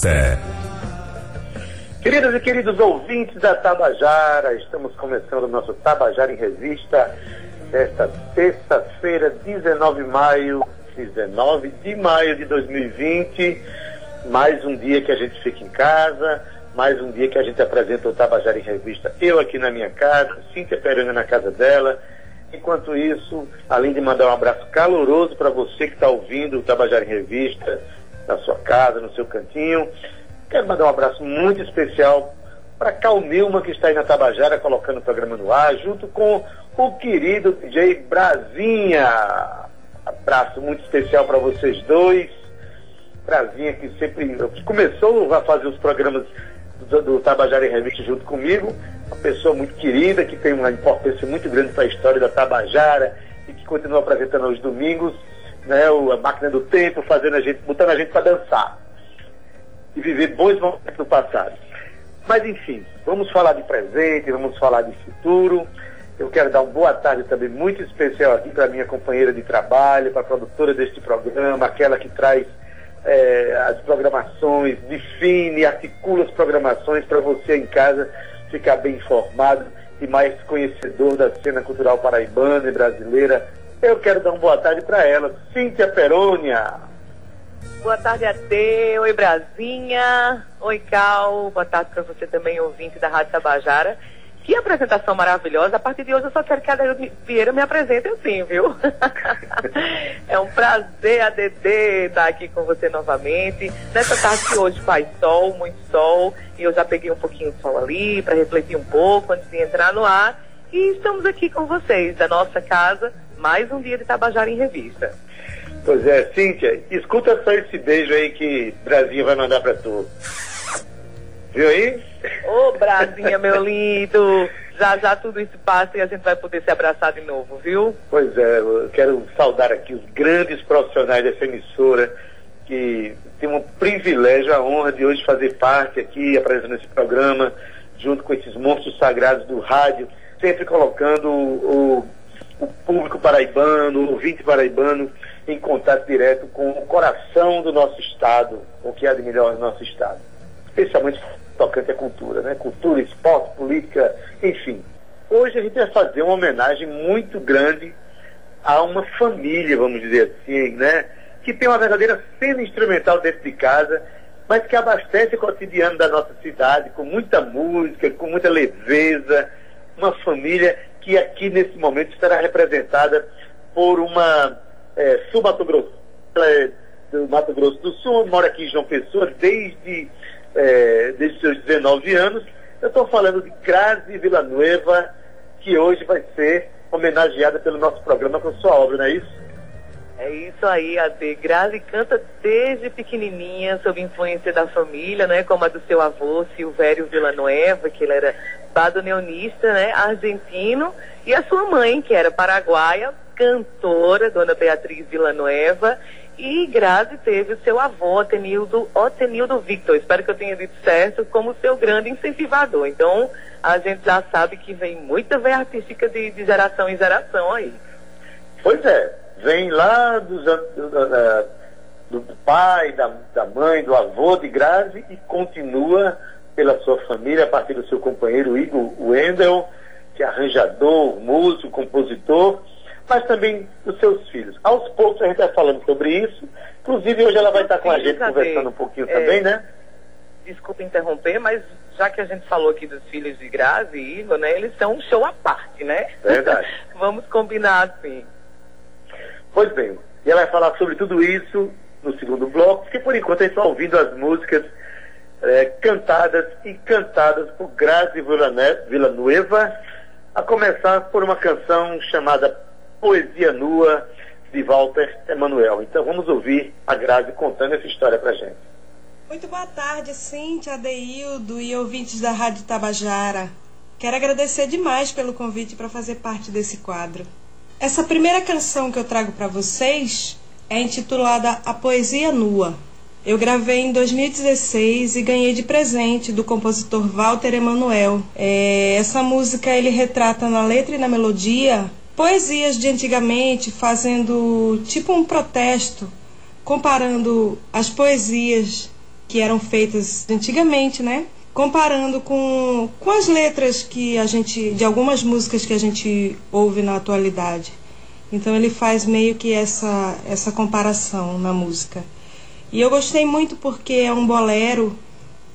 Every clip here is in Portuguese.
Tabajara em Revista. Queridos e queridos ouvintes da Tabajara, estamos começando o nosso Tabajara em Revista desta terça-feira, 19 de maio, 19 de maio de 2020. Mais um dia que a gente fica em casa, mais um dia que a gente apresenta o Tabajara em Revista. Eu aqui na minha casa, Cíntia Perana na casa dela. Enquanto isso, além de mandar um abraço caloroso para você que está ouvindo o Tabajara em Revista, na sua casa, no seu cantinho, quero mandar um abraço muito especial para Calmilma, que está aí na Tabajara, colocando o programa no ar, junto com o querido DJ Brasinha. Abraço muito especial para vocês dois. Brasinha, que sempre começou a fazer os programas do, do Tabajara em Revista junto comigo, uma pessoa muito querida, que tem uma importância muito grande para a história da Tabajara e que continua apresentando aos domingos, né, a máquina do tempo, fazendo a gente, botando a gente para dançar e viver bons momentos do passado. Mas enfim, vamos falar de presente, vamos falar de futuro. Eu quero dar uma boa tarde também muito especial aqui para minha companheira de trabalho, para a produtora deste programa, aquela que traz é, as programações, define, articula as programações para você em casa ficar bem informado e mais conhecedor da cena cultural paraibana e brasileira. Eu quero dar uma boa tarde para ela, Cíntia Perônia. Boa tarde a T, oi Brasinha, oi Cal, boa tarde para você também, ouvinte da Rádio Tabajara. Que apresentação maravilhosa. A partir de hoje eu só quero que a Adair Vieira me apresente assim, viu? é um prazer, ADD, estar aqui com você novamente. Nessa tarde de hoje faz sol, muito sol, e eu já peguei um pouquinho de sol ali para refletir um pouco antes de entrar no ar. E estamos aqui com vocês, da nossa casa, mais um dia de Tabajara em Revista. Pois é, Cíntia, escuta só esse beijo aí que Brasil vai mandar para tu. Viu aí? Ô, Brasinha, meu lindo. Já já tudo isso passa e a gente vai poder se abraçar de novo, viu? Pois é, eu quero saudar aqui os grandes profissionais dessa emissora que tem um privilégio, a honra de hoje fazer parte aqui, apresentando esse programa, junto com esses monstros sagrados do rádio, sempre colocando o, o público paraibano, o ouvinte paraibano, em contato direto com o coração do nosso Estado, o que há de melhor no nosso Estado. Especialmente tocante à cultura, né? Cultura, esporte, política, enfim. Hoje a gente vai fazer uma homenagem muito grande a uma família, vamos dizer assim, né? Que tem uma verdadeira cena instrumental dentro de casa, mas que abastece o cotidiano da nossa cidade com muita música, com muita leveza. Uma família que aqui nesse momento estará representada por uma é, sul-mato grosso, é, do Mato Grosso do Sul, mora aqui em João Pessoa desde é, desde seus 19 anos. Eu estou falando de Crase Villanueva, que hoje vai ser homenageada pelo nosso programa com sua obra, não é isso? É isso aí, Ade. Grazi canta desde pequenininha, sob influência da família, né? Como a do seu avô, Silvério Villanueva, que ele era badoneonista, né? Argentino. E a sua mãe, que era paraguaia, cantora, Dona Beatriz Villanueva. E Grazi teve o seu avô, Otenildo, Otenildo Victor, espero que eu tenha dito certo, como seu grande incentivador. Então, a gente já sabe que vem muita veia artística de, de geração em geração aí. Pois é, vem lá dos, do, do, do, pai, da, da mãe, do avô de Grazi e continua pela sua família, a partir do seu companheiro Igor Wendel, que é arranjador, músico, compositor mas também dos seus filhos. Aos poucos a gente vai falando sobre isso. Inclusive hoje ela vai estar com a gente conversando um pouquinho é, também, né? Desculpa interromper, mas já que a gente falou aqui dos filhos de Grazi e Igor, né? Eles são um show à parte, né? Verdade. Vamos combinar assim. Pois bem, e ela vai falar sobre tudo isso no segundo bloco, porque por enquanto a gente está ouvindo as músicas é, cantadas e cantadas por Grazi Villanueva, a começar por uma canção chamada Poesia Nua, de Walter Emanuel. Então vamos ouvir a Grazi contando essa história pra gente. Muito boa tarde, Cíntia, Adeildo e ouvintes da Rádio Tabajara. Quero agradecer demais pelo convite para fazer parte desse quadro. Essa primeira canção que eu trago para vocês é intitulada A Poesia Nua. Eu gravei em 2016 e ganhei de presente do compositor Walter Emanuel. É, essa música ele retrata na letra e na melodia poesias de antigamente fazendo tipo um protesto comparando as poesias que eram feitas antigamente, né? Comparando com, com as letras que a gente de algumas músicas que a gente ouve na atualidade. Então ele faz meio que essa essa comparação na música. E eu gostei muito porque é um bolero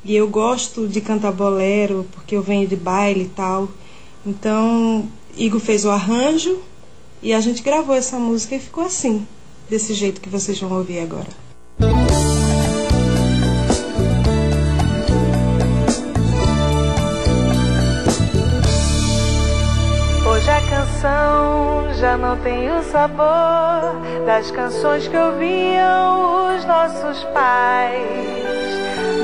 e eu gosto de cantar bolero porque eu venho de baile e tal. Então Igor fez o arranjo e a gente gravou essa música e ficou assim, desse jeito que vocês vão ouvir agora. Canção já não tem o sabor das canções que ouviam os nossos pais.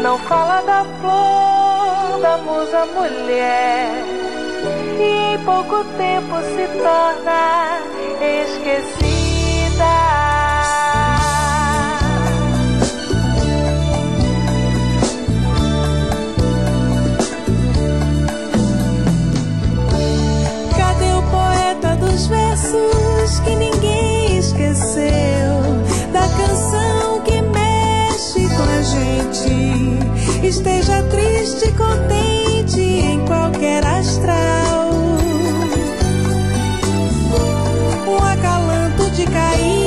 Não fala da flor, da musa mulher, e em pouco tempo se torna esquecida. Que ninguém esqueceu, da canção que mexe com a gente. Esteja triste, contente em qualquer astral. Um acalanto de Caíme,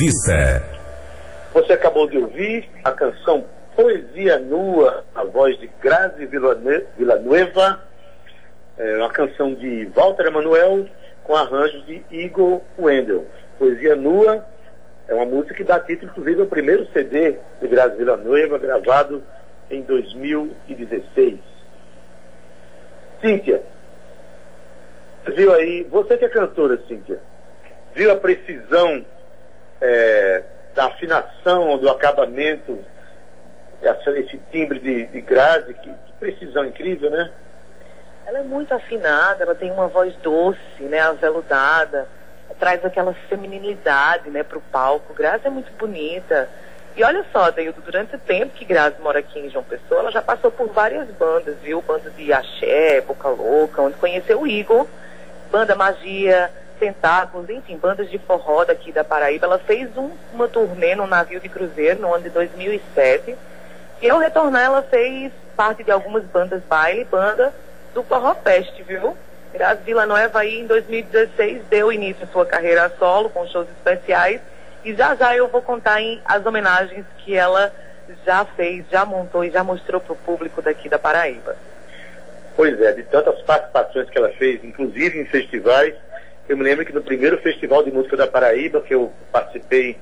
Tabajara em Revista. Você acabou de ouvir a canção Poesia Nua, a voz de Grazi Villanue- Villanueva, é uma canção de Walter Emanuel com arranjo de Igor Wendel. Poesia Nua é uma música que dá título, inclusive, ao primeiro CD de Grazi Villanueva, gravado em 2016. Cíntia, viu aí, você que é cantora, Cíntia, viu a precisão é, da afinação, do acabamento, esse timbre de, de Grazi, que, que precisão incrível, né? Ela é muito afinada, ela tem uma voz doce, né, aveludada, traz aquela feminilidade, né, pro palco. Grazi é muito bonita. E olha só, Deildo, durante o tempo que Grazi mora aqui em João Pessoa, ela já passou por várias bandas, viu? Bandas de axé, Boca Louca, onde conheceu o Igor, banda Magia, Tentáculos, enfim, bandas de forró daqui da Paraíba. Ela fez um, uma turnê no navio de cruzeiro no ano de 2007. E ao retornar, ela fez parte de algumas bandas baile, banda do Forró Fest, viu? Grazi Villanueva aí em 2016 deu início à sua carreira solo com shows especiais e já já eu vou contar em as homenagens que ela já fez, já montou e já mostrou para o público daqui da Paraíba. Pois é, de tantas participações que ela fez, inclusive em festivais, eu me lembro que no primeiro Festival de Música da Paraíba, que eu participei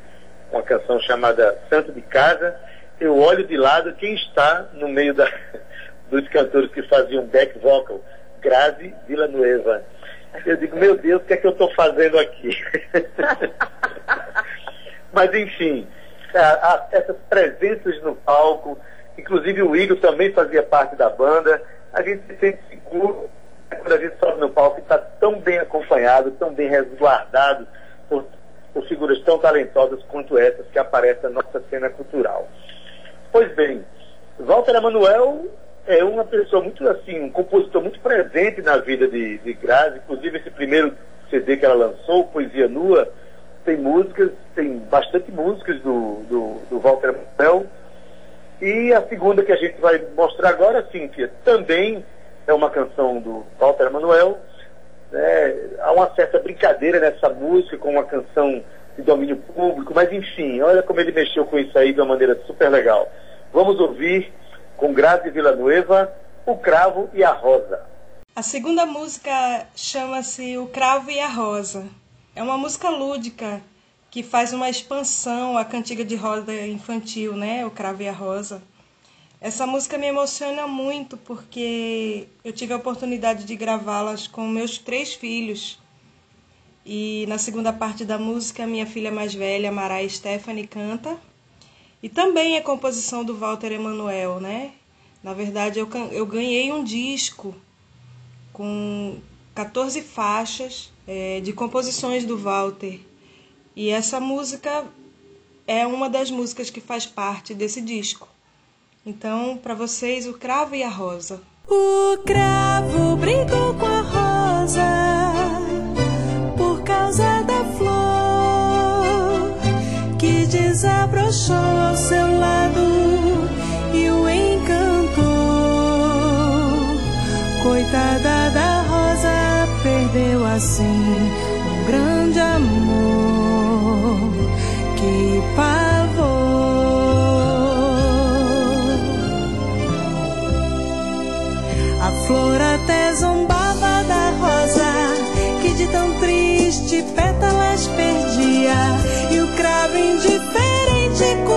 uma canção chamada Santo de Casa, eu olho de lado quem está no meio da, dos cantores que faziam back vocal, Grazi Villanueva. Eu digo, meu Deus, o que é que eu estou fazendo aqui? Mas, enfim, a, a, essas presenças no palco, inclusive o Igor também fazia parte da banda, a gente se sente seguro quando a gente sobe no palco e está tão bem acompanhado, tão bem resguardado por, por figuras tão talentosas quanto essas que aparecem na nossa cena cultural. Pois bem, Walter Emanuel é uma pessoa muito assim, um compositor muito presente na vida de, de Grazi, inclusive esse primeiro CD que ela lançou, Poesia Nua, tem músicas, tem bastante músicas do, do, do Walter Manuel. E a segunda que a gente vai mostrar agora, Cíntia, também é uma canção do Walter Manuel. Né? Há uma certa brincadeira nessa música com uma canção de domínio público, mas enfim, olha como ele mexeu com isso aí de uma maneira super legal. Vamos ouvir com Grazi Villanueva, O Cravo e a Rosa. A segunda música chama-se O Cravo e a Rosa. É uma música lúdica que faz uma expansão à cantiga de roda infantil, né? O Cravo e a Rosa. Essa música me emociona muito porque eu tive a oportunidade de gravá-las com meus três filhos. E na segunda parte da música, minha filha mais velha, Marai Stephanie, canta e também é composição do Walter Emanuel, né? Na verdade, eu, eu ganhei um disco com 14 faixas é, de composições do Walter. E essa música é uma das músicas que faz parte desse disco. Então, para vocês, o cravo e a rosa. O cravo brincou com a rosa por causa da flor que desabrochou ao seu flor até zombava da rosa, que de tão triste pétalas perdia, e o cravo indiferente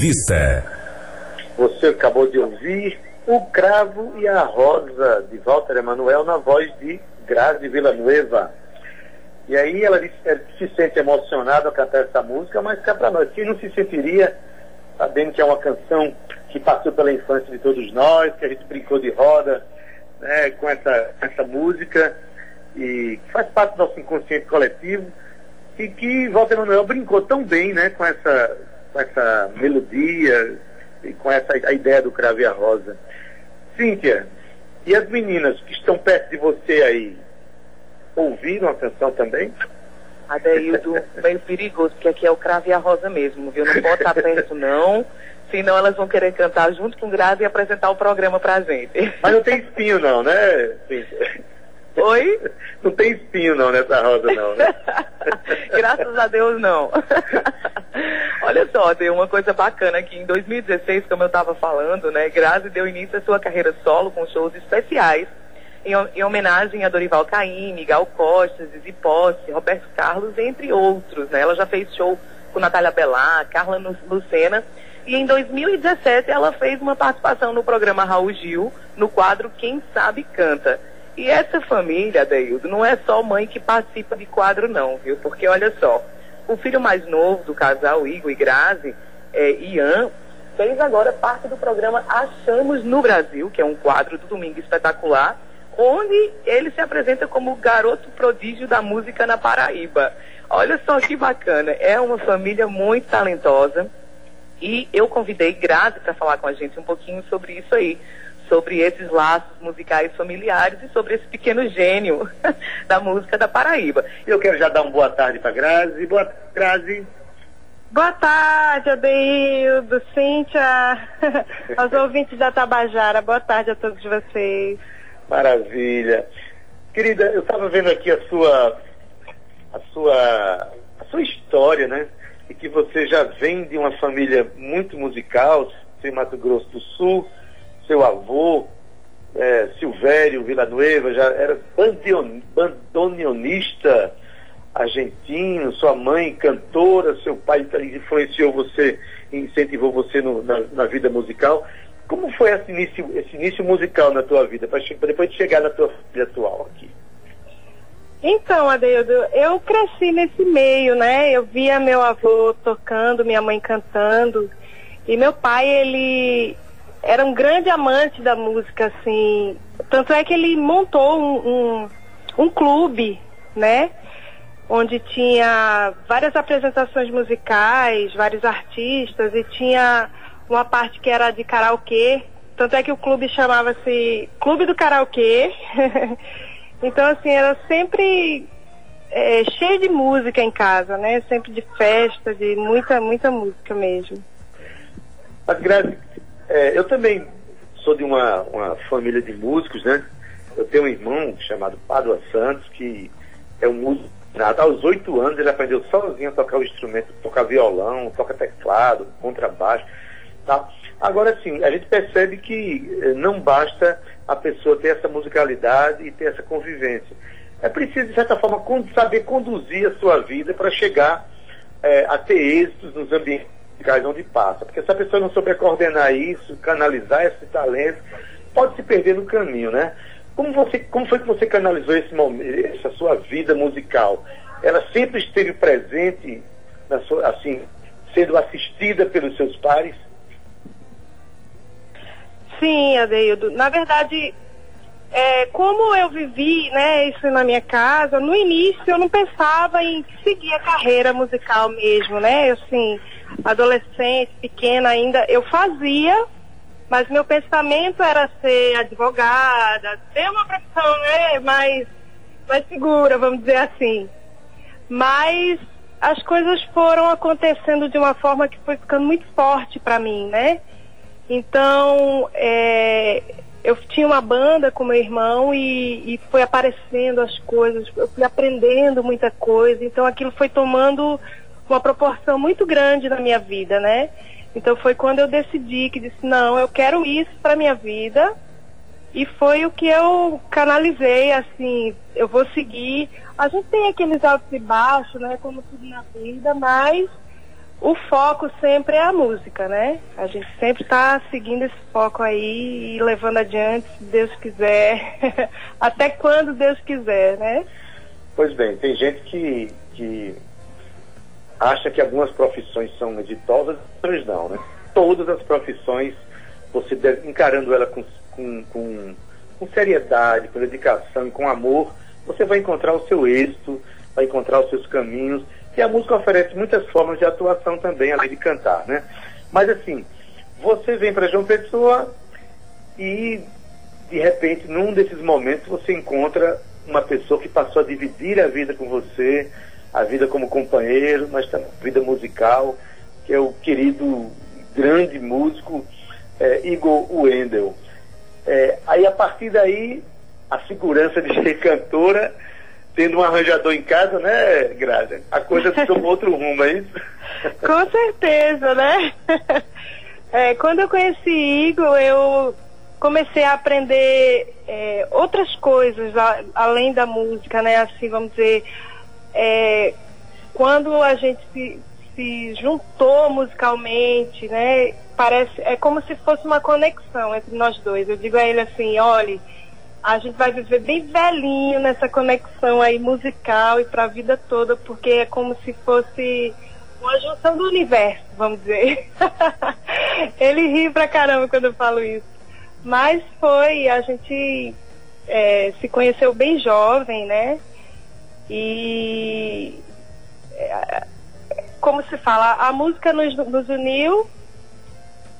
Tabajara em Revista. Você acabou de ouvir O Cravo e a Rosa, de Walter Emanuel, na voz de Grazi Villanueva. E aí ela, ela se sente emocionada ao cantar essa música, mas cá para nós, quem não se sentiria sabendo que é uma canção que passou pela infância de todos nós, que a gente brincou de roda né, com essa, essa música e faz parte do nosso inconsciente coletivo e que Walter Manuel brincou tão bem né, com, essa, com essa melodia e com essa a ideia do Crave a Rosa. Cíntia, e as meninas que estão perto de você aí, ouviram a canção também? Adeildo, meio perigoso, porque aqui é o Crave a Rosa mesmo, viu? Não pode estar perto, não. Senão elas vão querer cantar junto com o Grazi e apresentar o programa pra gente. Mas não tem espinho não, né? Oi? Não tem espinho não nessa rosa não, né? Graças a Deus não. Olha só, tem uma coisa bacana aqui. Em 2016, como eu estava falando, né? Grazi deu início à sua carreira solo com shows especiais em, em homenagem a Dorival Caymmi, Gal Costa, Zizi Posse, Roberto Carlos, entre outros. Né? Ela já fez show com Natália Bellar, Carla Lucena. E em 2017 ela fez uma participação no programa Raul Gil, no quadro Quem Sabe Canta. E essa família, Deildo, não é só mãe que participa de quadro não, viu? Porque olha só, o filho mais novo do casal, Igor e Grazi, é, Ian, fez agora parte do programa Achamos no Brasil, que é um quadro do Domingo Espetacular, onde ele se apresenta como garoto prodígio da música na Paraíba. Olha só que bacana, é uma família muito talentosa e eu convidei Grazi para falar com a gente um pouquinho sobre isso aí, sobre esses laços musicais familiares e sobre esse pequeno gênio da música da Paraíba. Eu quero já dar uma boa tarde para Grazi. Boa tarde, Grazi. Boa tarde, Adeildo, Cíntia, aos ouvintes da Tabajara. Boa tarde a todos vocês. Maravilha. Querida, eu estava vendo aqui a sua, a sua, a sua história, né? E que você já vem de uma família muito musical, em Mato Grosso do Sul, seu avô, é, Silvério Villanueva, já era bandoneonista argentino, sua mãe cantora, seu pai influenciou você, incentivou você no, na, na vida musical. Como foi esse início, esse início musical na tua vida, para depois de chegar na tua vida atual aqui? Então, Adeildo, eu cresci nesse meio, né? Eu via meu avô tocando, minha mãe cantando. E meu pai, ele era um grande amante da música, assim. Tanto é que ele montou um, um, um clube, né? Onde tinha várias apresentações musicais, vários artistas, e tinha uma parte que era de karaokê. Tanto é que o clube chamava-se Clube do Karaokê. então, assim, era sempre é, cheio de música em casa, né? Sempre de festa, de muita, muita música mesmo. Mas, Grazi, é, eu também sou de uma, uma família de músicos, né? Eu tenho um irmão chamado Padua Santos, que é um músico. Aos oito anos ele aprendeu sozinho a tocar o instrumento, tocar violão, toca teclado, contrabaixo. Tá? Agora sim, a gente percebe que eh, não basta a pessoa ter essa musicalidade e ter essa convivência. É preciso, de certa forma, saber conduzir a sua vida para chegar eh, a ter êxitos nos ambientes musicais onde passa. Porque se a pessoa não souber coordenar isso, canalizar esse talento, pode se perder no caminho, né? Como, você, como foi que você canalizou esse momento, essa sua vida musical? Ela sempre esteve presente, na sua, assim, sendo assistida pelos seus pares? Sim, Adeildo. Na verdade, é, como eu vivi né, isso na minha casa, no início eu não pensava em seguir a carreira musical mesmo, né? Assim, adolescente, pequena ainda, eu fazia, mas meu pensamento era ser advogada, ter uma profissão né, mais, mais segura, vamos dizer assim. Mas as coisas foram acontecendo de uma forma que foi ficando muito forte para mim, né? Então, é, eu tinha uma banda com meu irmão e, e foi aparecendo as coisas, eu fui aprendendo muita coisa, então aquilo foi tomando uma proporção muito grande na minha vida, né? Então foi quando eu decidi que disse, não, eu quero isso para minha vida. E foi o que eu canalizei, assim, eu vou seguir. A gente tem aqueles altos e baixos, né, como tudo na vida, mas o foco sempre é a música, né? A gente sempre está seguindo esse foco aí e levando adiante, se Deus quiser, até quando Deus quiser, né? Pois bem, tem gente que, que acha que algumas profissões são exitosas, outras não, né? Todas as profissões, você deve, encarando ela com, com, com, com seriedade, com dedicação e com amor, você vai encontrar o seu êxito, vai encontrar os seus caminhos e a música oferece muitas formas de atuação também, além de cantar, né? Mas assim, você vem para João Pessoa e de repente, num desses momentos, você encontra uma pessoa que passou a dividir a vida com você, a vida como companheiro, mas também a vida musical, que é o querido grande músico é, Igor Wendel. É, aí a partir daí, a segurança de ser cantora tendo um arranjador em casa, né, Graça? A coisa tomou outro rumo, é isso? Com certeza, né? É, quando eu conheci Igor, eu comecei a aprender é, outras coisas a, além da música, né? Assim, vamos dizer, é, quando a gente se, se juntou musicalmente, né? Parece, é como se fosse uma conexão entre nós dois. Eu digo a ele assim, olhe, a gente vai viver bem velhinho nessa conexão aí musical e para a vida toda, porque é como se fosse uma junção do universo, vamos dizer. Ele ri pra caramba quando eu falo isso. Mas foi, a gente é, se conheceu bem jovem, né? E é, como se fala, a música nos, nos uniu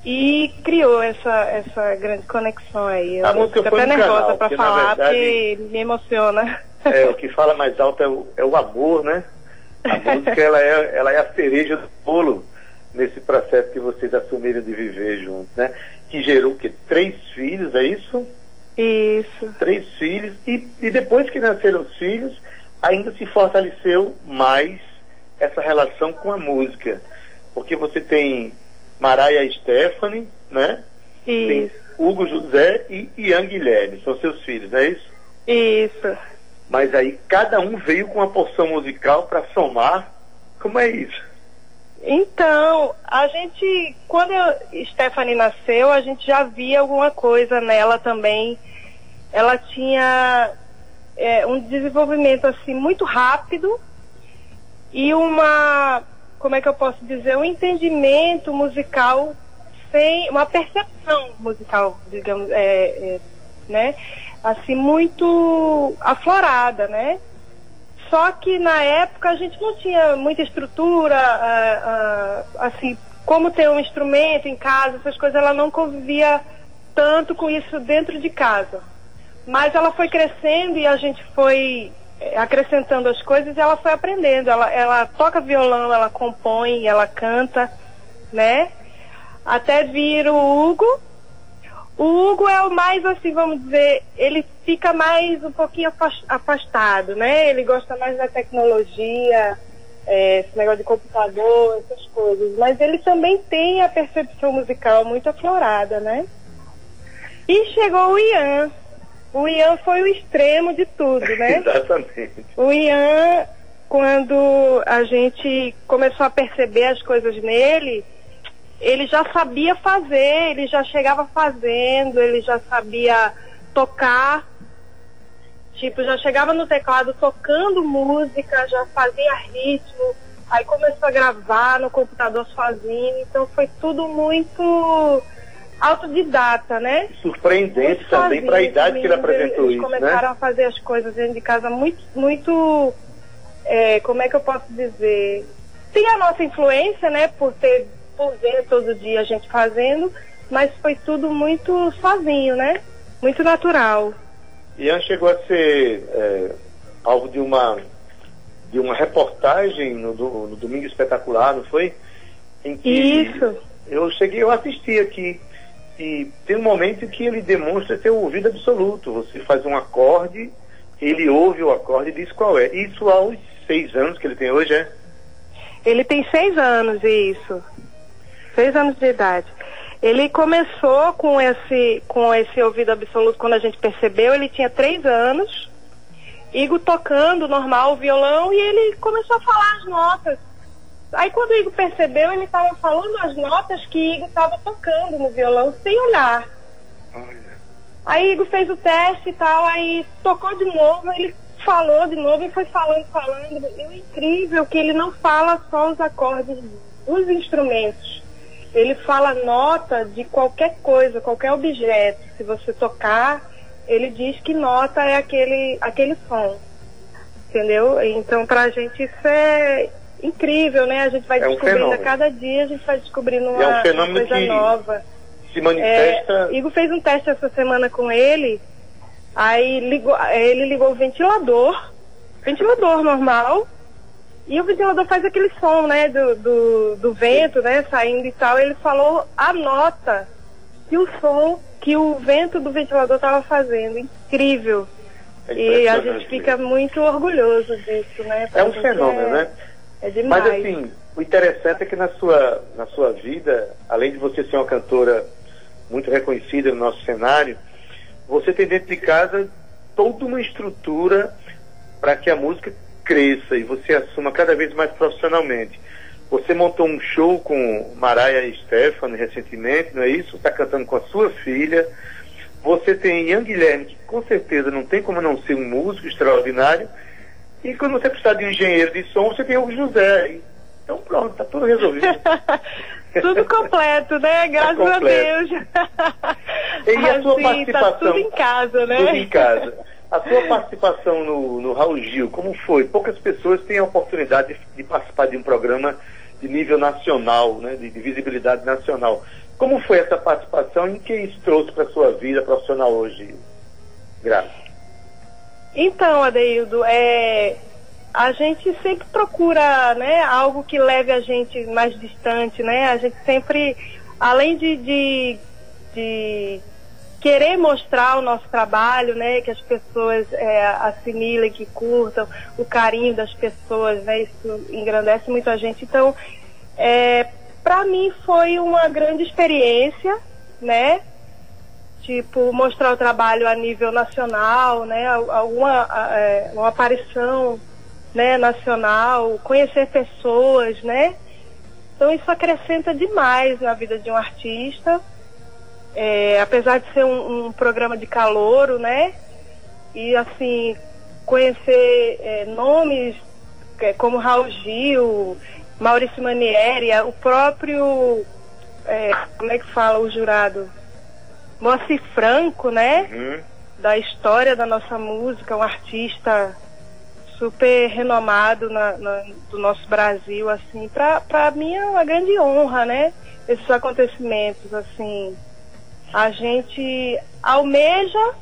e criou essa, essa grande conexão aí. Eu a música fico até nervosa para falar, verdade, porque me emociona. É, o que fala mais alto é o, é o amor, né? A música ela é, ela é a cereja do bolo nesse processo que vocês assumiram de viver juntos, né? Que gerou que três filhos, é isso? Isso. Três filhos e, e depois que nasceram os filhos, ainda se fortaleceu mais essa relação com a música, porque você tem Maraia Stephanie, né? Tem Isso. Hugo José e Ian Guilherme, são seus filhos, não é isso? Isso. Mas aí cada um veio com uma porção musical para somar. Como é isso? Então, a gente, quando eu, Stephanie nasceu, a gente já via alguma coisa nela também. Ela tinha é, um desenvolvimento assim muito rápido e uma, como é que eu posso dizer, um entendimento musical sem uma percepção musical, digamos, é, é, né? Assim muito aflorada, né? Só que na época a gente não tinha muita estrutura, ah, ah, assim, como ter um instrumento em casa, essas coisas, ela não convivia tanto com isso dentro de casa. Mas ela foi crescendo e a gente foi eh, acrescentando as coisas e ela foi aprendendo. Ela, ela toca violão, ela compõe, ela canta, né? Até vir o Hugo. O Hugo é o mais, assim, vamos dizer, ele fica mais um pouquinho afas- afastado, né? Ele gosta mais da tecnologia, eh, esse negócio de computador, essas coisas. Mas ele também tem a percepção musical muito aflorada, né? E chegou o Ian. O Ian foi o extremo de tudo, né? Exatamente. O Ian, quando a gente começou a perceber as coisas nele, ele já sabia fazer, ele já chegava fazendo, ele já sabia tocar. Tipo, já chegava no teclado tocando música, já fazia ritmo, aí começou a gravar no computador sozinho, então foi tudo muito autodidata, né? Surpreendente Muito também para a idade que ele apresentou eles isso, começaram né? a fazer as coisas dentro de casa muito, muito, é, como é que eu posso dizer? Tem a nossa influência, né, por ter, por ver todo dia a gente fazendo, mas foi tudo muito sozinho, né? Muito natural. Ian chegou a ser é, alvo de uma de uma reportagem no, no Domingo Espetacular, não foi? Em que Isso. eu cheguei, eu assisti aqui e tem um momento que ele demonstra ter ouvido absoluto. Você faz um acorde, ele ouve o acorde e diz qual é. Isso aos seis anos que ele tem hoje, é? Ele tem seis anos, isso. Seis anos de idade. Ele começou com esse, com esse ouvido absoluto quando a gente percebeu, ele tinha três anos, Igor tocando normal o violão e ele começou a falar as notas. Aí quando o Igor percebeu, ele estava falando as notas que Igor estava tocando no violão sem olhar. Olha. Aí Igor fez o teste e tal, aí tocou de novo, ele falou de novo e foi falando, falando. E o incrível é que ele não fala só os acordes dos instrumentos. Ele fala nota de qualquer coisa, qualquer objeto. Se você tocar, ele diz que nota é aquele, aquele som. Entendeu? Então pra gente isso é incrível, né? A gente vai É um descobrindo a cada dia, a gente vai descobrindo uma, É um uma fenômeno coisa que nova. Se manifesta. É, Igor fez um teste essa semana com ele, aí ligou, ele ligou o ventilador, ventilador normal, e o ventilador faz aquele som, né, do, do, do vento, né, saindo e tal. Ele falou a nota que o som que o vento do ventilador estava fazendo. Incrível. É E a gente fica muito orgulhoso disso, né? É um fenômeno, é- né? É demais. Mas assim, o interessante é que na sua, na sua vida, além de você ser uma cantora muito reconhecida no nosso cenário, você tem dentro de casa toda uma estrutura para que a música cresça e você assuma cada vez mais profissionalmente. Você montou um show com Maraia e Stephanie recentemente, não é isso? Está cantando com a sua filha. Você tem Ian Guilherme, que com certeza não tem como não ser um músico extraordinário. E quando você precisar de um engenheiro de som, você tem o José. Então pronto, está tudo resolvido. Tudo completo, né? Graças a completo. Deus. E a sua Assim, participação? Tá tudo em casa, né? Tudo em casa. A sua participação no, no Raul Gil, como foi? Poucas pessoas têm a oportunidade de, de participar de um programa de nível nacional, né, de, de visibilidade nacional. Como foi essa participação e o que isso trouxe para a sua vida profissional hoje? Graças. Então, Adeildo, é, a gente sempre procura né, algo que leve a gente mais distante, né? A gente sempre, além de, de, de querer mostrar o nosso trabalho, né? Que as pessoas é, assimilem, que curtam, o carinho das pessoas, né? Isso engrandece muito a gente. Então, é, para mim foi uma grande experiência, né? Tipo mostrar o trabalho a nível nacional, né, al- alguma é, uma aparição, né, nacional, conhecer pessoas, né. Então isso acrescenta demais na vida de um artista, É, apesar de ser um, um programa de calouro, né, e assim conhecer é, nomes é, como Raul Gil, Maurício Manieri, o próprio é, como é que fala o jurado? Moacir Franco, né? Uhum. Da história da nossa música, um artista super renomado na, na- do nosso Brasil, assim, pra, pra mim é uma grande honra, né? Esses acontecimentos, assim, a gente almeja,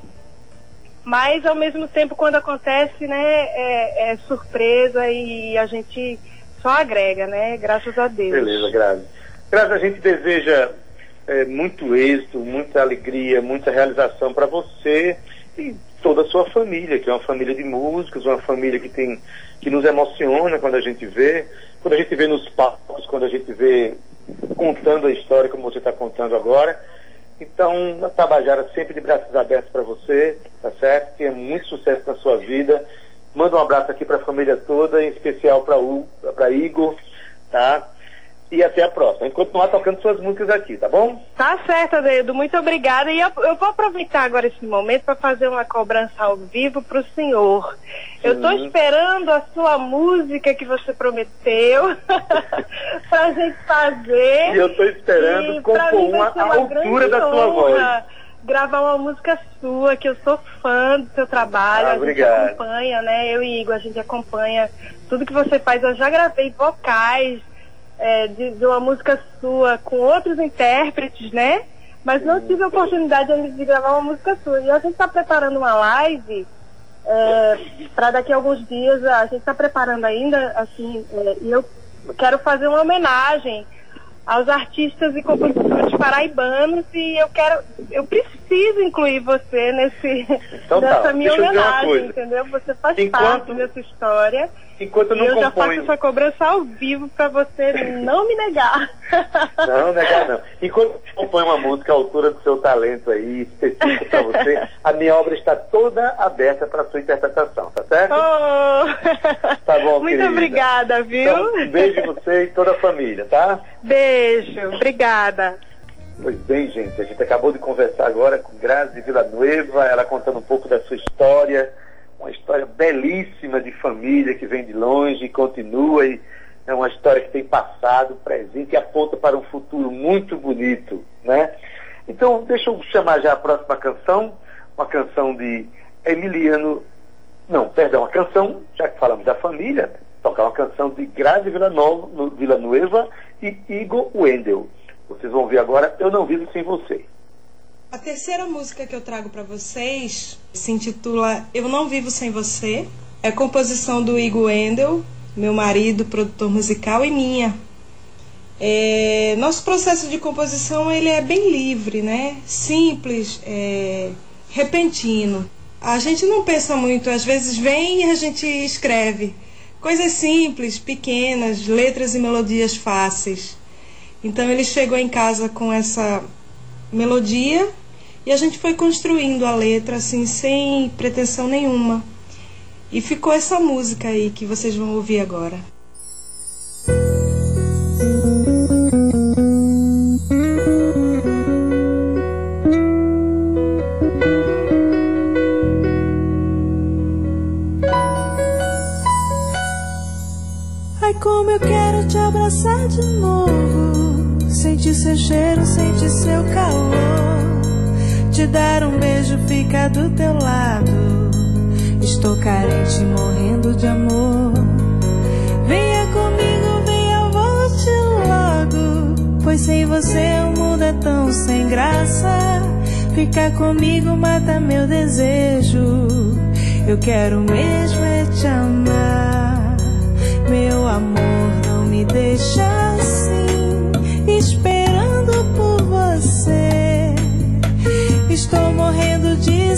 mas ao mesmo tempo quando acontece, né, é, é surpresa e a gente só agrega, né? Graças a Deus. Beleza, Grazi. Grazi, a gente deseja é, muito êxito, muita alegria, muita realização para você e toda a sua família, que é uma família de músicos, uma família que tem que nos emociona quando a gente vê, quando a gente vê nos palcos, quando a gente vê contando a história como você está contando agora. Então, a Tabajara sempre de braços abertos para você, tá certo? Tenha muito sucesso na sua vida. Manda um abraço aqui para a família toda, em especial para Igor, tá? E até a próxima. A gente continuar tocando suas músicas aqui, tá bom? Tá certo, Adeildo. Muito obrigada. E eu, eu vou aproveitar agora esse momento para fazer uma cobrança ao vivo para o senhor. Eu estou Sim. esperando a sua música que você prometeu para a gente fazer. E eu tô esperando compor uma à altura da sua voz. Gravar uma música sua, que eu sou fã do seu trabalho. Ah, a gente obrigado. acompanha, né? Eu e Igor, a gente acompanha tudo que você faz. Eu já gravei vocais é, de, de uma música sua com outros intérpretes, né? Mas não tive a oportunidade ainda de gravar uma música sua. E a gente está preparando uma live para daqui a alguns dias. A gente está preparando ainda, assim, é, e eu quero fazer uma homenagem aos artistas e compositores paraibanos e eu quero, eu preciso incluir você nesse Então tá, nessa minha deixa dizer uma homenagem, entendeu? Você faz Enquanto- parte dessa história. Enquanto eu E não eu já faço essa cobrança ao vivo para você não me negar. Não, negar não. Enquanto eu componho uma música à altura do seu talento aí, específico para você, a minha obra está toda aberta para sua interpretação, tá certo? Oh. Tá bom? bom, Muito querida. obrigada, viu? Então, um beijo em você e toda a família, tá? Beijo, obrigada. Pois bem, gente, a gente acabou de conversar agora com Grazi Villanueva, ela contando um pouco da sua história, uma história belíssima de família que vem de longe e continua, e é uma história que tem passado, presente e aponta para um futuro muito bonito, né? Então, deixa eu chamar já a próxima canção, uma canção de Emiliano, não, perdão, uma canção, já que falamos da família, tocar uma canção de Grazi Villanova, no- Villanueva e Igor Wendel. Vocês vão ver agora Eu Não Vivo Sem Você. A terceira música que eu trago para vocês se intitula Eu Não Vivo Sem Você. É composição do Igor Wendel, meu marido, produtor musical, e minha. É, nosso processo de composição ele é bem livre, né? Simples, é, repentino. A gente não pensa muito, às vezes vem e a gente escreve coisas simples, pequenas, letras e melodias fáceis. Então ele chegou em casa com essa melodia e a gente foi construindo a letra assim sem pretensão nenhuma. E ficou essa música aí que vocês vão ouvir agora. Ai, como eu quero te abraçar de novo. Sentir seu cheiro, sentir seu calor. Te dar um beijo, ficar do teu lado. Estou carente, morrendo de amor. Venha comigo, venha, volte logo. Pois sem você o mundo é tão sem graça. Ficar comigo mata meu desejo. Eu quero mesmo é te amar. Meu amor, não me deixa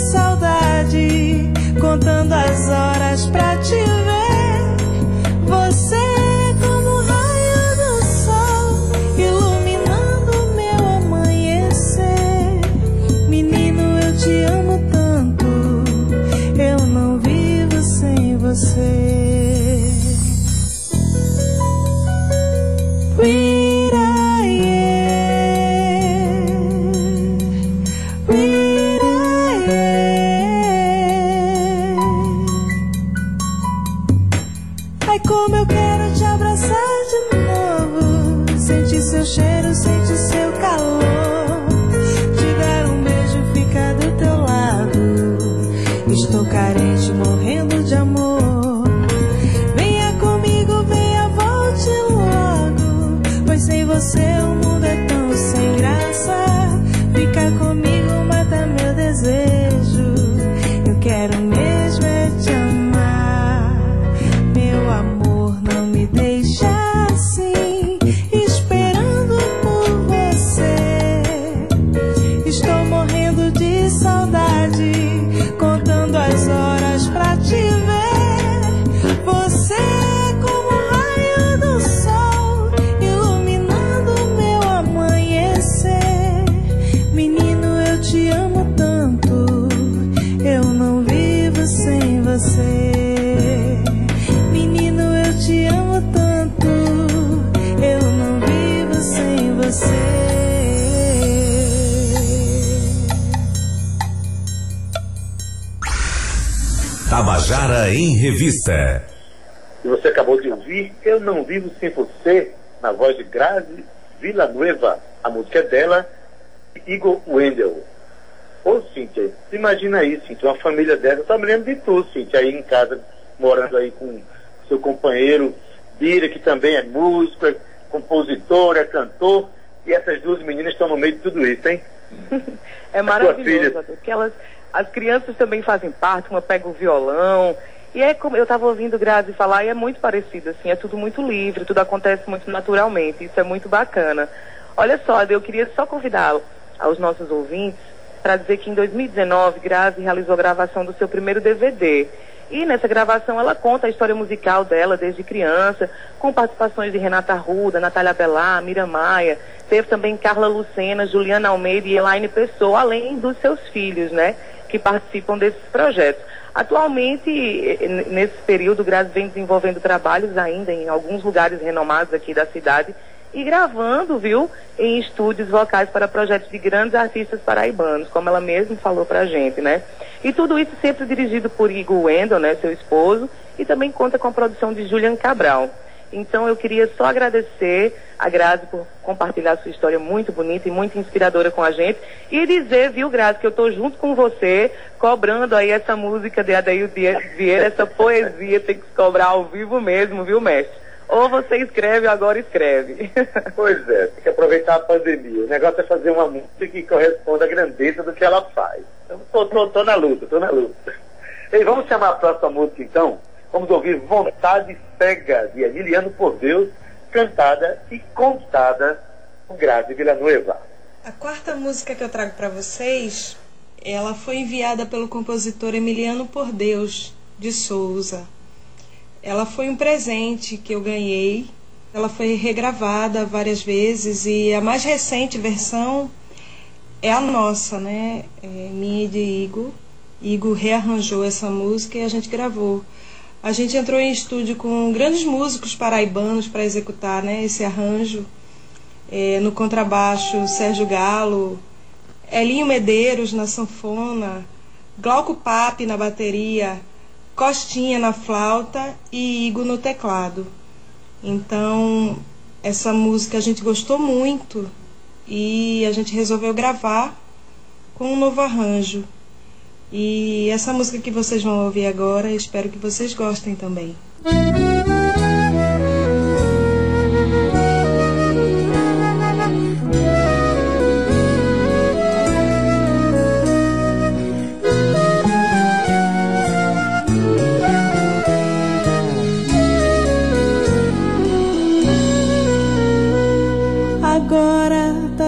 saudade, contando as horas pra te ver. Tabajara em Revista. E você acabou de ouvir Eu Não Vivo Sem Você, na voz de Grazi Villanueva. A música é dela, Igor Wendel. Ô, Cíntia, imagina aí, Cíntia, uma família dessa, tá me lembrando de tu, Cíntia, aí em casa, morando aí com seu companheiro, Bira, que também é músico, é compositor, é cantor, e essas duas meninas estão no meio de tudo isso, hein? É maravilhoso, filha. Adô, porque elas, as crianças também fazem parte, uma pega o violão. E é como eu estava ouvindo Grazi falar, e é muito parecido, assim, é tudo muito livre, tudo acontece muito naturalmente, isso é muito bacana. Olha só, eu queria só convidar aos nossos ouvintes para dizer que em 2019 Grazi realizou a gravação do seu primeiro DVD. E nessa gravação ela conta a história musical dela desde criança, com participações de Renata Ruda, Natália Bellar, Mira Maia, teve também Carla Lucena, Juliana Almeida e Elaine Pessoa, além dos seus filhos, né, que participam desses projetos. Atualmente, nesse período, o Grazi vem desenvolvendo trabalhos ainda em alguns lugares renomados aqui da cidade e gravando, viu, em estúdios vocais para projetos de grandes artistas paraibanos, como ela mesma falou pra gente, né? E tudo isso sempre dirigido por Igor Wendel, né, seu esposo, e também conta com a produção de Julian Cabral. Então eu queria só agradecer a Grazi por compartilhar sua história muito bonita e muito inspiradora com a gente. E dizer, viu, Grazi, que eu estou junto com você, cobrando aí essa música de Adair Vieira, essa poesia, tem que se cobrar ao vivo mesmo, viu, mestre? Ou você escreve ou agora escreve. Pois é, tem que aproveitar a pandemia. O negócio é fazer uma música que corresponda à grandeza do que ela faz. Então, tô, tô, tô na luta, tô na luta. E vamos chamar a próxima música então? Vamos ouvir Vontade Cega, de Emiliano por Deus, cantada e contada por Grazi Villanueva. A quarta música que eu trago para vocês, ela foi enviada pelo compositor Emiliano por Deus, de Souza. Ela foi um presente que eu ganhei. Ela foi regravada várias vezes e a mais recente versão é a nossa, né? É minha e de Igor. Igor rearranjou essa música e a gente gravou. A gente entrou em estúdio com grandes músicos paraibanos para executar né, esse arranjo. É, no contrabaixo, Sérgio Galo, Elinho Medeiros na sanfona, Glauco Pape na bateria, Costinha na flauta e Igor no teclado. Então, essa música a gente gostou muito e a gente resolveu gravar com um novo arranjo. E essa música que vocês vão ouvir agora, espero que vocês gostem também.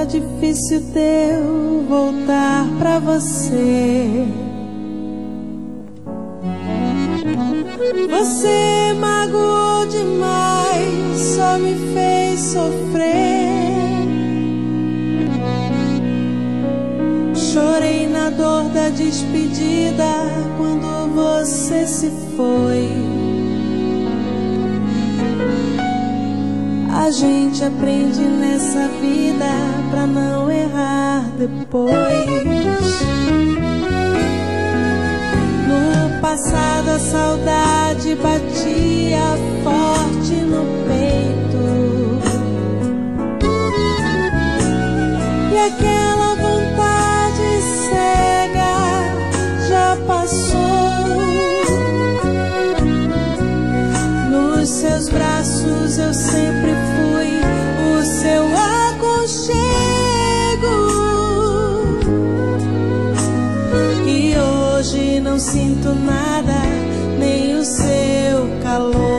difícil teu voltar pra você. Você magoou demais, só me fez sofrer. Chorei na dor da despedida quando você se foi. A gente aprende nessa vida pra não errar depois. Passado a saudade batia forte no peito. E aquela vontade cega já passou. Nos seus braços eu sempre nem o seu calor.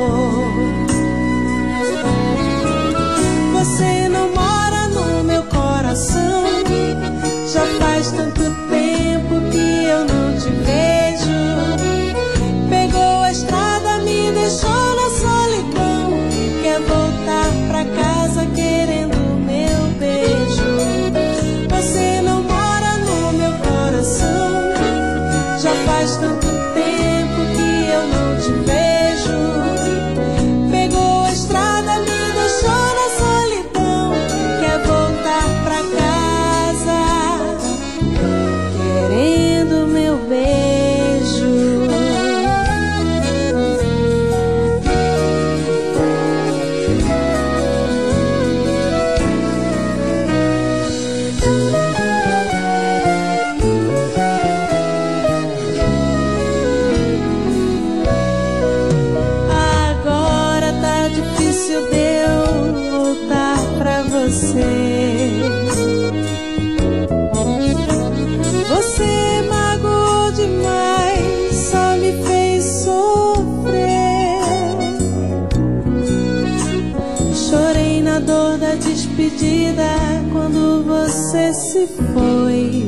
Se foi.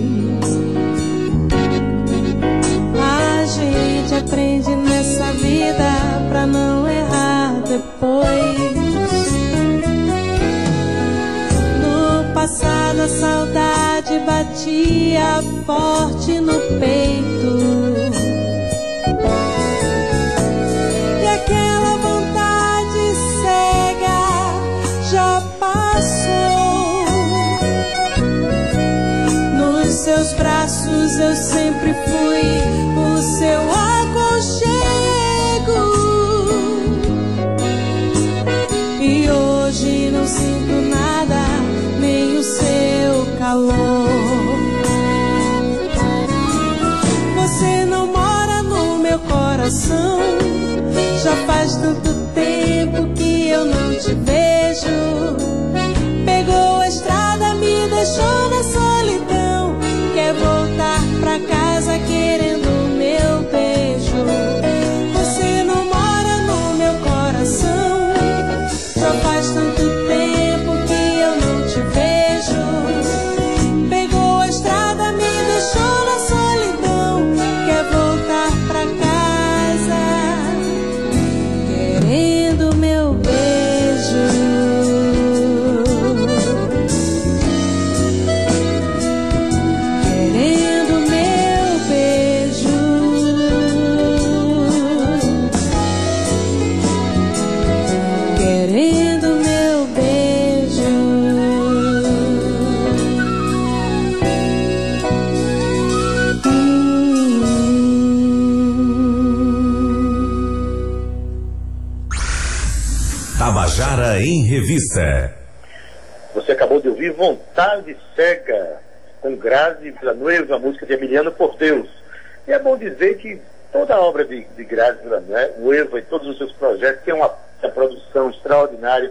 A gente aprende nessa vida pra não errar depois. No passado a saudade batia forte no peito. Fui o seu aconchego. E hoje não sinto nada, nem o seu calor. Você não mora no meu coração, já faz tanto tempo em Revista. Você acabou de ouvir Vontade Cega, com Grazi Villanueva, música de Emiliano por Deus. E é bom dizer que toda a obra de, de Grazi Villanueva e todos os seus projetos tem uma, uma produção extraordinária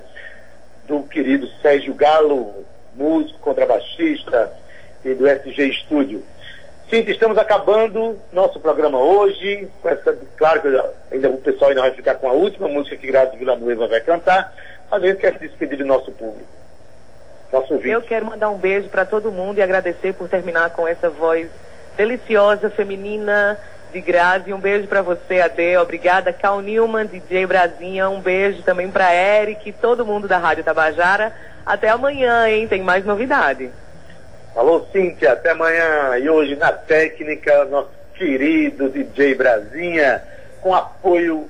do querido Sérgio Galo, músico, contrabaixista e do SG Estúdio. Sim, estamos acabando nosso programa hoje. Com essa, claro que ainda o pessoal ainda vai ficar com a última música que Grazi Villanueva vai cantar, a gente quer se despedir do nosso público. Nosso ouvinte. Eu quero mandar um beijo para todo mundo e agradecer por terminar com essa voz deliciosa, feminina de Grazi. Um beijo para você, Ade. Obrigada, Cal Newman, DJ Brasinha. Um beijo também para Eric, todo mundo da Rádio Tabajara. Até amanhã, hein? Tem mais novidade. Alô, Cíntia, até amanhã. E hoje na técnica, nosso querido DJ Brasinha, com apoio,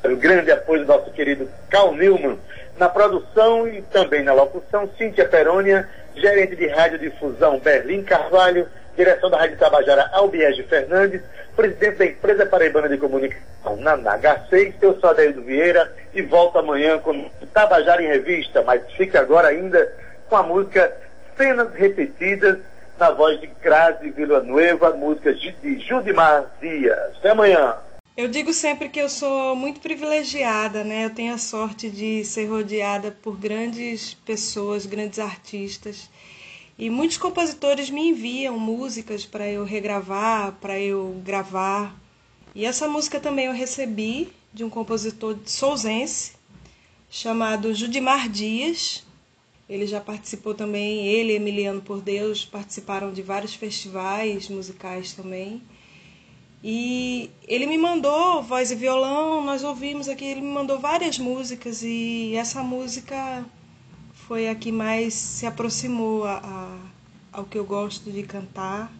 inesperado, grande apoio do nosso querido Cal Newman. Na produção e também na locução, Cíntia Perônia, gerente de radiodifusão Berlim Carvalho, direção da Rádio Tabajara Albiege Fernandes, presidente da empresa paraibana de comunicação Naná H6, eu sou Adeildo Vieira e volto amanhã com Tabajara em Revista, mas fica agora ainda com a música Cenas Repetidas, na voz de Grazi Villanueva, música de Judimar Dias. Até amanhã. Eu digo sempre que eu sou muito privilegiada, né? Eu tenho a sorte de ser rodeada por grandes pessoas, grandes artistas. E muitos compositores me enviam músicas para eu regravar, para eu gravar. E essa música também eu recebi de um compositor souzense chamado Judimar Dias. Ele já participou também, ele e Emiliano por Deus participaram de vários festivais musicais também. E ele me mandou voz e violão, nós ouvimos aqui, ele me mandou várias músicas e essa música foi a que mais se aproximou a, a, ao que eu gosto de cantar.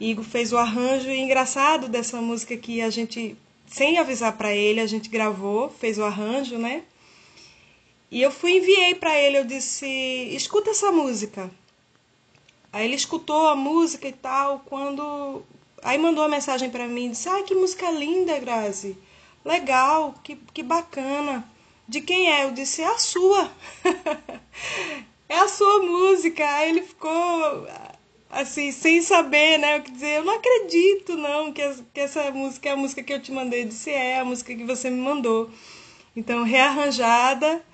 Igor fez o arranjo engraçado dessa música que a gente, sem avisar para ele, a gente gravou, fez o arranjo, né? E eu fui enviei para ele, eu disse: "Escuta essa música". Aí ele escutou a música e tal, quando Aí mandou uma mensagem para mim, disse: "Ah, que música linda, Grazi. Legal, que, que bacana. De quem é?" Eu disse: "É a sua." é a sua música. Aí ele ficou assim, sem saber, né, o que dizer. Eu não acredito não que, que essa música é a música que eu te mandei. Eu disse: "É a música que você me mandou." Então, rearranjada,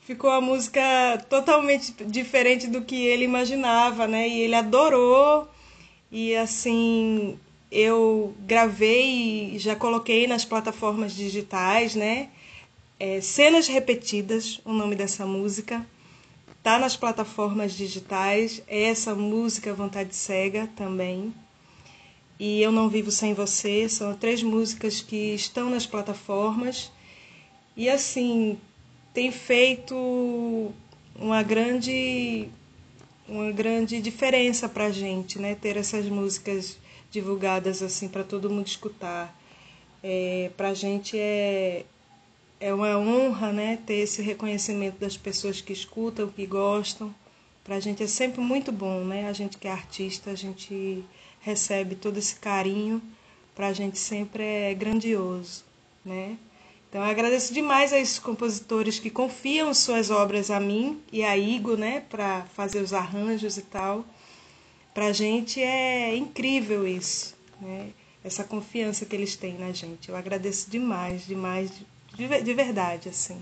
ficou a música totalmente diferente do que ele imaginava, né? E ele adorou. E assim, eu gravei e já coloquei nas plataformas digitais, né? É, Cenas Repetidas, o nome dessa música. Tá nas plataformas digitais. Essa música Vontade Cega também. E Eu Não Vivo Sem Você. São três músicas que estão nas plataformas. E assim, tem feito uma grande uma grande diferença para a gente, né? Ter essas músicas divulgadas assim para todo mundo escutar. É, para a gente é, é uma honra, né? Ter esse reconhecimento das pessoas que escutam, que gostam. Para a gente é sempre muito bom, né? A gente que é artista, a gente recebe todo esse carinho, para a gente sempre é grandioso, né? Então eu agradeço demais a esses compositores que confiam suas obras a mim e a Igor, né, para fazer os arranjos e tal. Para a gente é incrível isso, né? Essa confiança que eles têm na gente. Eu agradeço demais, demais, de, de verdade, assim.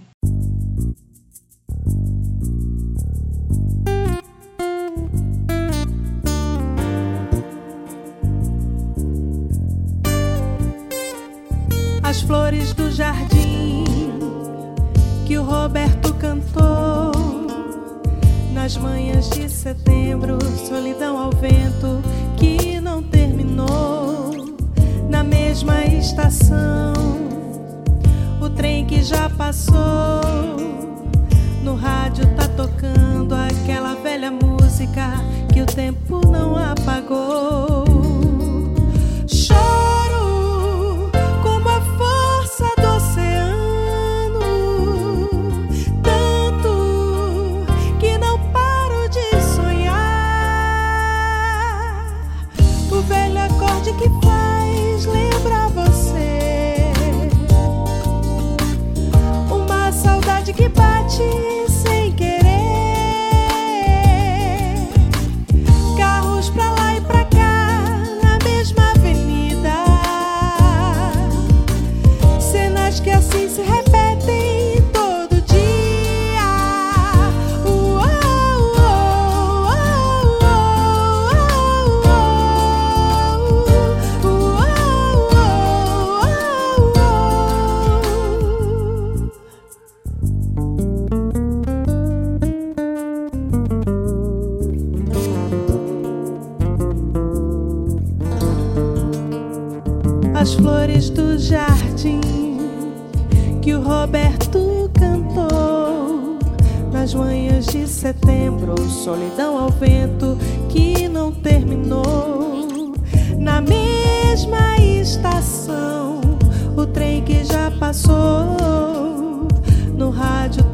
As flores do jardim que o Roberto cantou nas manhãs de setembro, solidão ao vento que não terminou na mesma estação. O trem que já passou no rádio tá tocando aquela velha música que o tempo não apagou. Música que